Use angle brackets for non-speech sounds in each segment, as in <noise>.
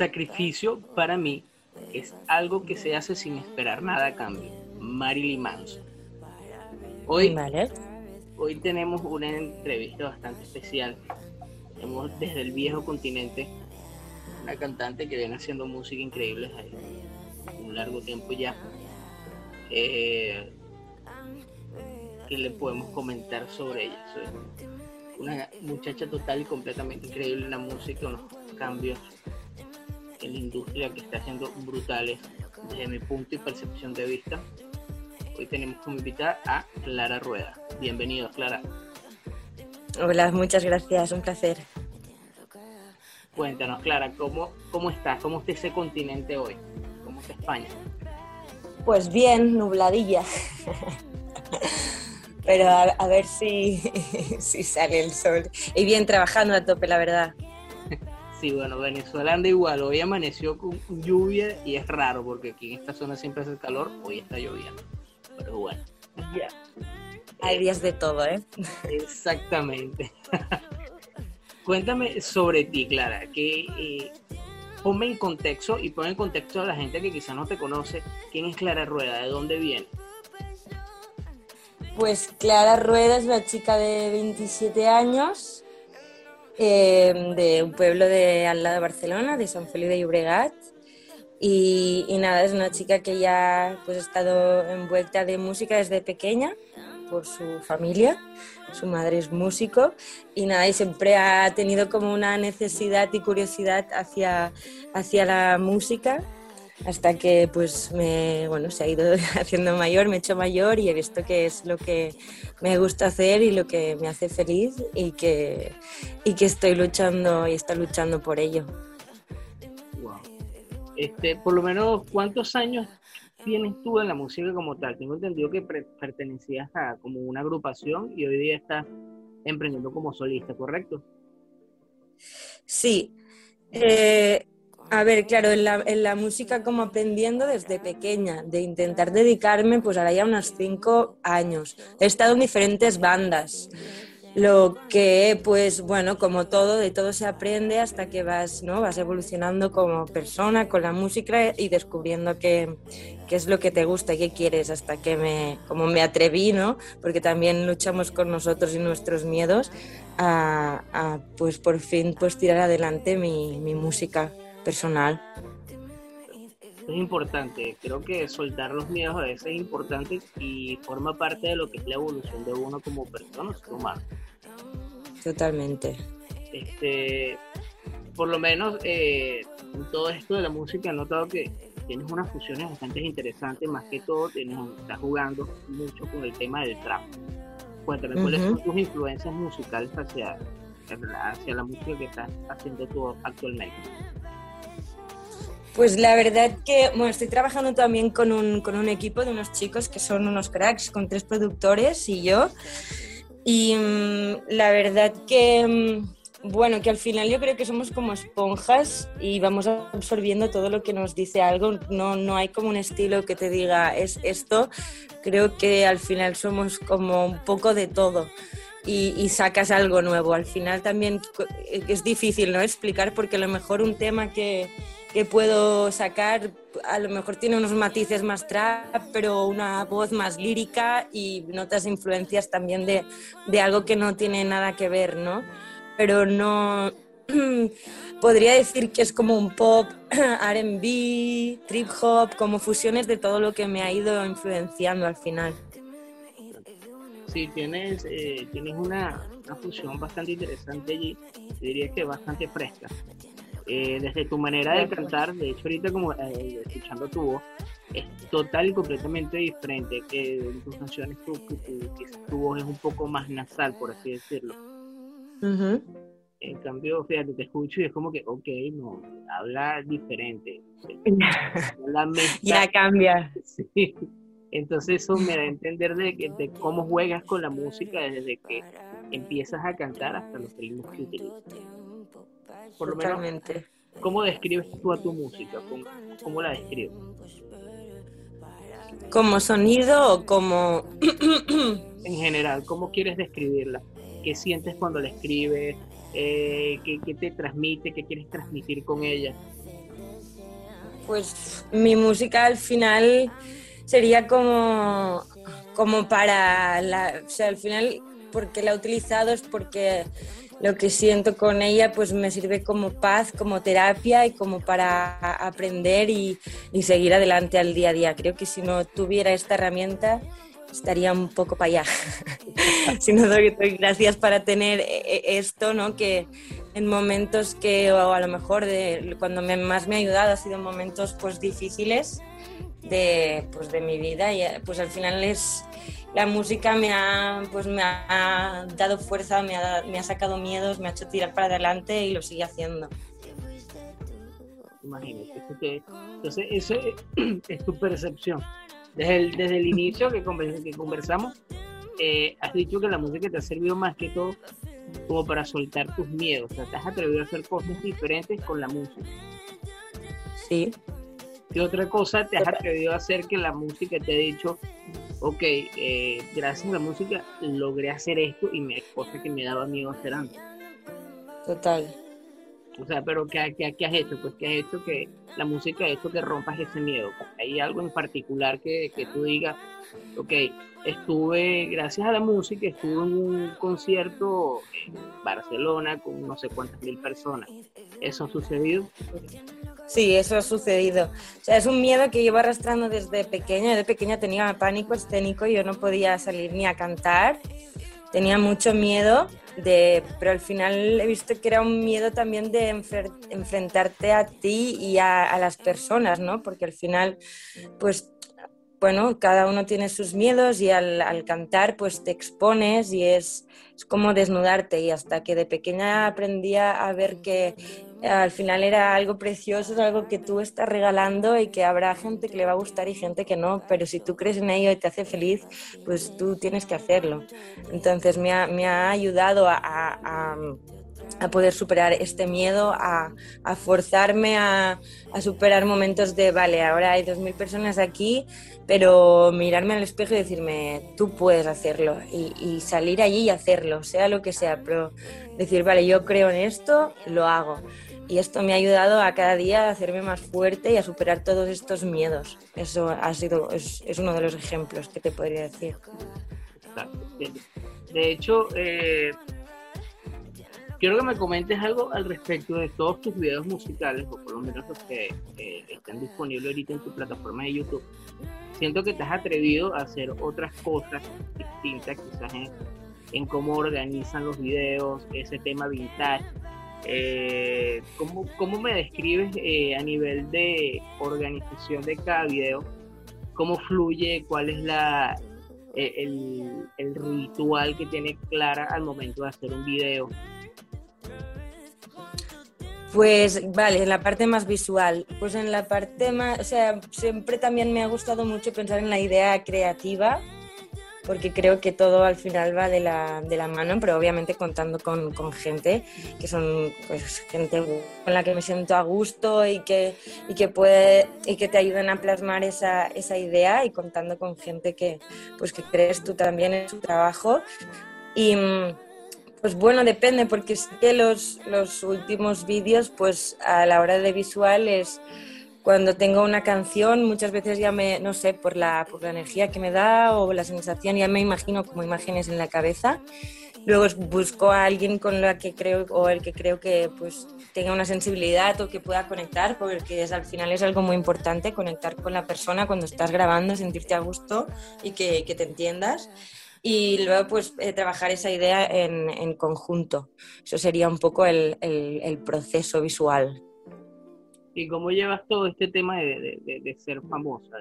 Sacrificio para mí es algo que se hace sin esperar nada a cambio. Marilyn Manson. Hoy, hoy tenemos una entrevista bastante especial. Tenemos desde el viejo continente una cantante que viene haciendo música increíble un largo tiempo ya. Eh, ¿Qué le podemos comentar sobre ella? una muchacha total y completamente increíble en la música, unos cambios en la industria que está haciendo brutales desde mi punto y percepción de vista. Hoy tenemos como invitada a Clara Rueda. Bienvenido, Clara. Hola, muchas gracias, un placer. Cuéntanos, Clara, ¿cómo, cómo estás? ¿Cómo está ese continente hoy? ¿Cómo está España? Pues bien, nubladilla. Pero a, ver si, <laughs> si sale el sol. Y bien, trabajando a tope, la verdad. Sí, bueno, Venezuela anda igual. Hoy amaneció con lluvia y es raro porque aquí en esta zona siempre hace calor. Hoy está lloviendo. Pero bueno. Ya. Hay días de todo, ¿eh? Exactamente. <laughs> Cuéntame sobre ti, Clara. Que, eh, ponme en contexto y pon en contexto a la gente que quizá no te conoce. ¿Quién es Clara Rueda? ¿De dónde viene? Pues Clara Rueda es una chica de 27 años Em, de un pueblo de al lado de Barcelona, de San Felipe de Llobregat. Y, nada, es una chica que ya pues, ha estado envuelta de música desde pequeña por su familia. Su madre es músico y nada, y siempre ha tenido como una necesidad y curiosidad hacia, hacia la música hasta que pues me, bueno, se ha ido <laughs> haciendo mayor, me he hecho mayor y he visto que es lo que me gusta hacer y lo que me hace feliz y que, y que estoy luchando y está luchando por ello. Wow. Este, por lo menos, ¿cuántos años tienes tú en la música como tal? Tengo entendido que pertenecías a como una agrupación y hoy día estás emprendiendo como solista, ¿correcto? Sí. Eh, a ver, claro, en la, música como aprendiendo desde pequeña, de intentar dedicarme, pues ahora ya unos cinco años. He estado en diferentes bandas, lo que, pues bueno, como todo, de todo se aprende hasta que vas, ¿no? Vas evolucionando como persona con la música y descubriendo qué, qué es lo que te gusta y qué quieres, hasta que me, como me atreví, ¿no? Porque también luchamos con nosotros y nuestros miedos a, a pues por fin, pues tirar adelante mi, mi música personal. Es importante, creo que soltar los miedos a veces es importante y forma parte de lo que es la evolución de uno como persona, ser humano. Totalmente. Este, por lo menos eh, en todo esto de la música he notado que tienes unas fusiones bastante interesantes, más que todo tienes, estás jugando mucho con el tema del trap. Cuéntame, ¿cuáles son tus influencias musicales hacia, hacia la música que estás haciendo tú actualmente? Pues la verdad que, bueno, estoy trabajando también con un, con un equipo de unos chicos que son unos cracks, con tres productores y yo. Y mm, la verdad que, mm, bueno, que al final yo creo que somos como esponjas y vamos absorbiendo todo lo que nos dice algo. No, no hay como un estilo que te diga es esto. Creo que al final somos como un poco de todo. Y, y, sacas algo nuevo. Al final también es difícil ¿no? explicar porque a lo mejor un tema que, que puedo sacar, a lo mejor tiene unos matices más trap, pero una voz más lírica y notas influencias también de, de algo que no tiene nada que ver, ¿no? Pero no, <clears throat> podría decir que es como un pop, <clears throat> RB, trip hop, como fusiones de todo lo que me ha ido influenciando al final. Sí, tienes, eh, tienes una, una, fusión bastante interesante allí, diría que bastante fresca. Eh, desde tu manera de cantar, de hecho ahorita como eh, escuchando tu voz, es total y completamente diferente. que en tus canciones tu, tu, voz es un poco más nasal, por así decirlo. En cambio, fíjate, te escucho y es como que, ok, no, habla diferente. <laughs> ya cambia. Sí. Entonces eso me da a entender de, de, cómo juegas con la música desde que empiezas a cantar hasta los ritmos que utilizas. Por lo menos, ¿cómo describes tú a tu música? ¿Cómo, la describes? ¿Como sonido o como...? <clears throat> en general, ¿cómo quieres describirla? ¿Qué sientes cuando la escribes? Eh, ¿qué, te transmite? ¿Qué quieres transmitir con ella? Pues mi música al final sería como, como para la, o sea, al final porque la he utilizado es porque lo que siento con ella pues me sirve como paz, como terapia y como para aprender y, y seguir adelante al día a día. Creo que si no tuviera esta herramienta estaría un poco para allá. <laughs> si no doy, gracias para tener e, e, esto, ¿no? Que en momentos que, o a lo mejor de, cuando más me ha ayudado ha sido en momentos pues difíciles de, pues, de mi vida y pues al final es la música me ha, pues me ha dado fuerza, me ha, me ha sacado miedos, me ha hecho tirar para adelante y lo sigue haciendo. Imagínate, entonces eso <clears throat> es tu percepción. Desde el, desde el inicio que, que conversamos, eh, has dicho que la música te ha servido más que todo como para soltar tus miedos. O sea, te has atrevido a hacer cosas diferentes con la música. Sí. ¿Qué otra cosa te has atrevido a hacer que la música te ha dicho, ok, eh, gracias a la música logré hacer esto y me cosa que me daba miedo hacer antes? Total. O sea, pero ¿qué, qué, qué has hecho? Pues que has hecho que la música ha hecho que rompas ese miedo. Hay algo en particular que, que tú digas, ok, estuve, gracias a la música, estuve en un concierto en Barcelona con no sé cuántas mil personas. ¿Eso ha sucedido? Sí, eso ha sucedido. O sea, es un miedo que llevo arrastrando desde pequeña. Desde pequeña tenía pánico escénico, yo no podía salir ni a cantar. Tenía mucho miedo de, pero al final he visto que era un miedo también de enfrentarte a ti y a, las personas, ¿no? Porque al final, pues, bueno, cada uno tiene sus miedos y al, cantar, pues te expones y es, es, como desnudarte. Y hasta que de pequeña aprendía a ver que al final era algo precioso, algo que tú estás regalando y que habrá gente que le va a gustar y gente que no, pero si tú crees en ello y te hace feliz, pues tú tienes que hacerlo. Entonces me ha, me ha ayudado a, a, poder superar este miedo, a, forzarme a, superar momentos de, vale, ahora hay dos mil personas aquí, pero mirarme al espejo y decirme, tú puedes hacerlo y, salir allí y hacerlo, sea lo que sea, pero decir, vale, yo creo en esto, lo hago y esto me ha ayudado a cada día a hacerme más fuerte y a superar todos estos miedos. Eso ha sido, es, es uno de los ejemplos que te podría decir. De hecho, eh, quiero que me comentes algo al respecto de todos tus videos musicales, o por lo menos los que están disponibles ahorita en tu plataforma de YouTube. Siento que te has atrevido a hacer otras cosas distintas, quizás en, cómo organizan los videos, ese tema vintage eh, ¿cómo, ¿cómo, me describes eh, a nivel de organización de cada video? ¿Cómo fluye? ¿Cuál es la, eh, el, ritual que tiene Clara al momento de hacer un video? Pues vale, en la parte más visual. Pues en la parte más, o sea, siempre también me ha gustado mucho pensar en la idea creativa porque creo que todo al final va de la, de la mano, pero obviamente contando con, con, gente que son pues, gente con la que me siento a gusto y que, y que, puede, y que te ayuden a plasmar esa, esa idea y contando con gente que, pues, que crees tú también en su trabajo. Y pues bueno, depende, porque sí que los, los últimos vídeos, pues a la hora de visual es cuando tengo una canción, muchas veces ya me, no sé, por la, por la energía que me da o la sensación, ya me imagino como imágenes en la cabeza. Luego busco a alguien con la que creo o el que creo que pues tenga una sensibilidad o que pueda conectar, porque al final es algo muy importante conectar con la persona cuando estás grabando, sentirte a gusto y que, que te entiendas. Y luego pues eh, trabajar esa idea en, en, conjunto. Eso sería un poco el, el, el proceso visual. ¿Y cómo llevas todo este tema de, de, ser famosa?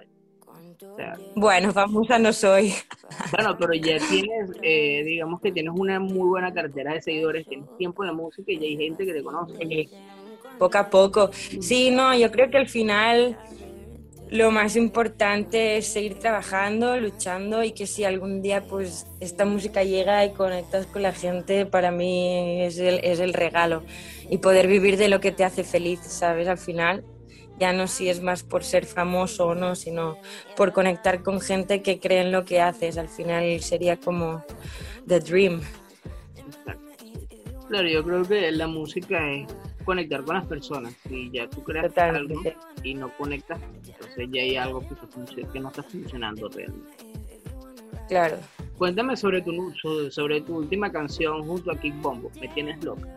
bueno, famosa no soy. <laughs> Bueno, pero ya tienes, eh, digamos que tienes una muy buena cartera de seguidores, tienes tiempo de música y ya hay gente que te conoce. Poco a poco. Sí, no, yo creo que al final lo más importante es seguir trabajando, luchando y que si algún día pues esta música llega y conectas con la gente, para mí es el, es el regalo y poder vivir de lo que te hace feliz, ¿sabes? Al final, ya no si es más por ser famoso o no, sino por conectar con gente que cree en lo que haces. Al final sería como the dream. Claro, yo creo que la música es conectar con las personas. Si ya tú creas algo y no conectas, entonces ya hay algo que, que no está funcionando realmente. Claro. Cuéntame sobre tu, sobre tu última canción junto a Kick Bombo, Me Tienes Loca.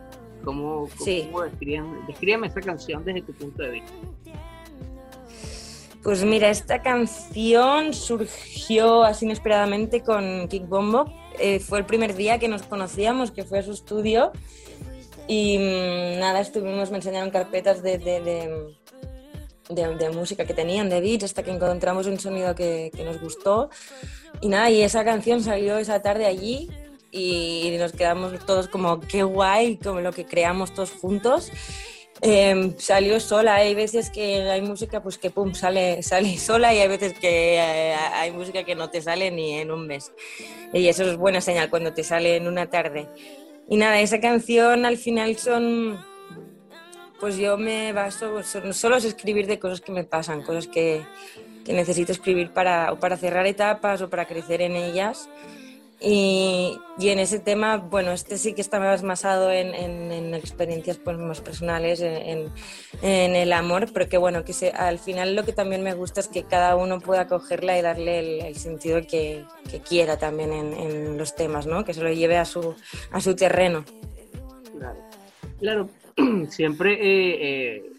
¿Cómo, cómo, describes, esa canción desde tu punto de vista? Pues mira, esta canción surgió así inesperadamente con Kick Bombo. Eh, fue el primer día que nos conocíamos, que fue a su estudio. Y mm, nada, estuvimos, me enseñaron carpetas de, de, de, música que tenían, de beats, hasta que encontramos un sonido que, que, nos gustó. Y nada, y esa canción salió esa tarde allí y nos quedamos todos como, qué guay, como lo que creamos todos juntos. Em, salió sola. Hay veces que hay música pues que pum, sale, sale <laughs> sola y hay veces que eh, hay música que no te sale ni en un mes. Y eso es buena señal cuando te sale en una tarde. Y nada, esa canción al final son, pues yo me baso, solo es escribir de cosas que me pasan, cosas que, que necesito escribir para, o para cerrar etapas o para crecer en ellas. Y, en ese tema, bueno, este sí que está más basado en, en, experiencias pues, más personales, en, el amor, pero que bueno, que se, al final lo que también me gusta es que cada uno pueda cogerla y darle el, sentido que, quiera también en, los temas, ¿no? Que se lo lleve a su, a su terreno. Claro, claro. <clears throat> siempre, eh, eh,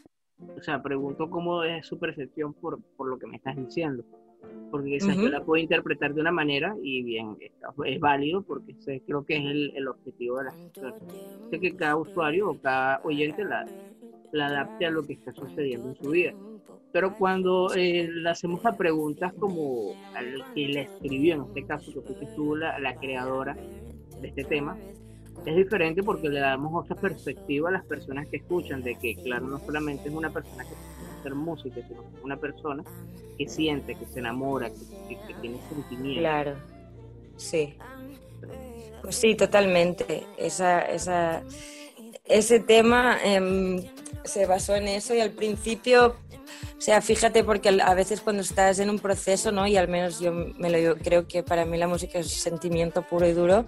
o sea, pregunto cómo es su percepción por, por lo que me estás diciendo porque esa yo la puedo interpretar de una manera y bien, es válido porque creo que es el, el objetivo de la canción. Sé que cada usuario o cada oyente la, la adapte a lo que está sucediendo en su vida. Pero cuando eh, le hacemos a preguntas como al que la escribió, en este caso que fuiste tú la, la creadora de este tema, es diferente porque le damos otra perspectiva a las personas que escuchan, de que, claro, no solamente es una persona que hacer música, sino una persona que siente, que se enamora, que, tiene sentimientos. Claro, sí. Pues sí, totalmente. Esa, esa, ese tema em, se basó en eso y al principio, o sea, fíjate porque a veces cuando estás en un proceso, ¿no? Y al menos yo me lo yo creo que para mí la música es sentimiento puro y duro.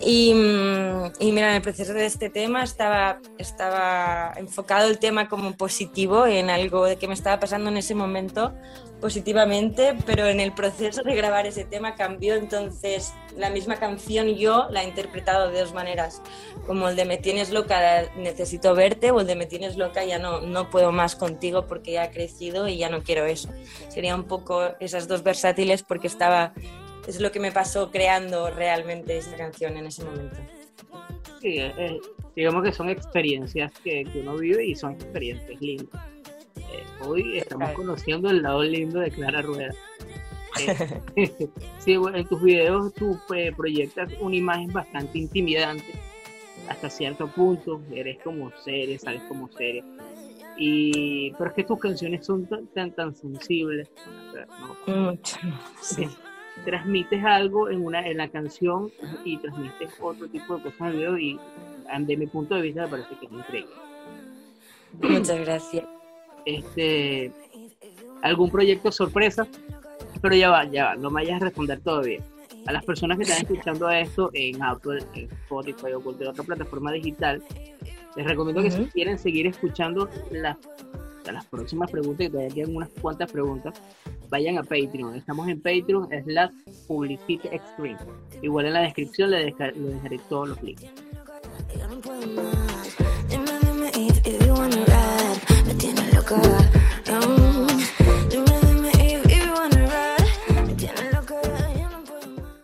Y, mm, y, mira, en el proceso de este tema estaba, estaba enfocado el tema como positivo, en algo de que me estaba pasando en ese momento positivamente, pero en el proceso de grabar ese tema cambió, entonces la misma canción yo la he interpretado de dos maneras, como el de me tienes loca, necesito verte, o el de me tienes loca, ya no, no puedo más contigo porque ya he crecido y ya no quiero eso. Sería un poco esas dos versátiles porque estaba es lo que me pasó creando realmente esa canción en ese momento. Sí, digamos que son experiencias que, uno vive y son experiencias lindas. Eh, hoy estamos conociendo el lado lindo de Clara Rueda. <laughs> Eh, <laughs> sí, en tus videos tú eh, proyectas una imagen bastante intimidante hasta cierto punto, eres como serie, sales como serie. Y, pero es que tus canciones son tan, tan, sensibles. Mucho. Sí transmites algo en una en la canción y transmites otro tipo de cosas en el video y de mi punto de vista me parece que es increíble. Muchas gracias. Este, ¿Algún proyecto sorpresa? Pero ya va, ya va, no me vayas a responder todavía. A las personas que están escuchando esto en Apple, en Spotify o cualquier otra plataforma digital, les recomiendo que si quieren seguir escuchando las, las próximas preguntas, y todavía quedan unas cuantas preguntas, vayan a Patreon. Estamos en Patreon, es la Publicity Extreme. Igual en la descripción le, dejaré todos los links.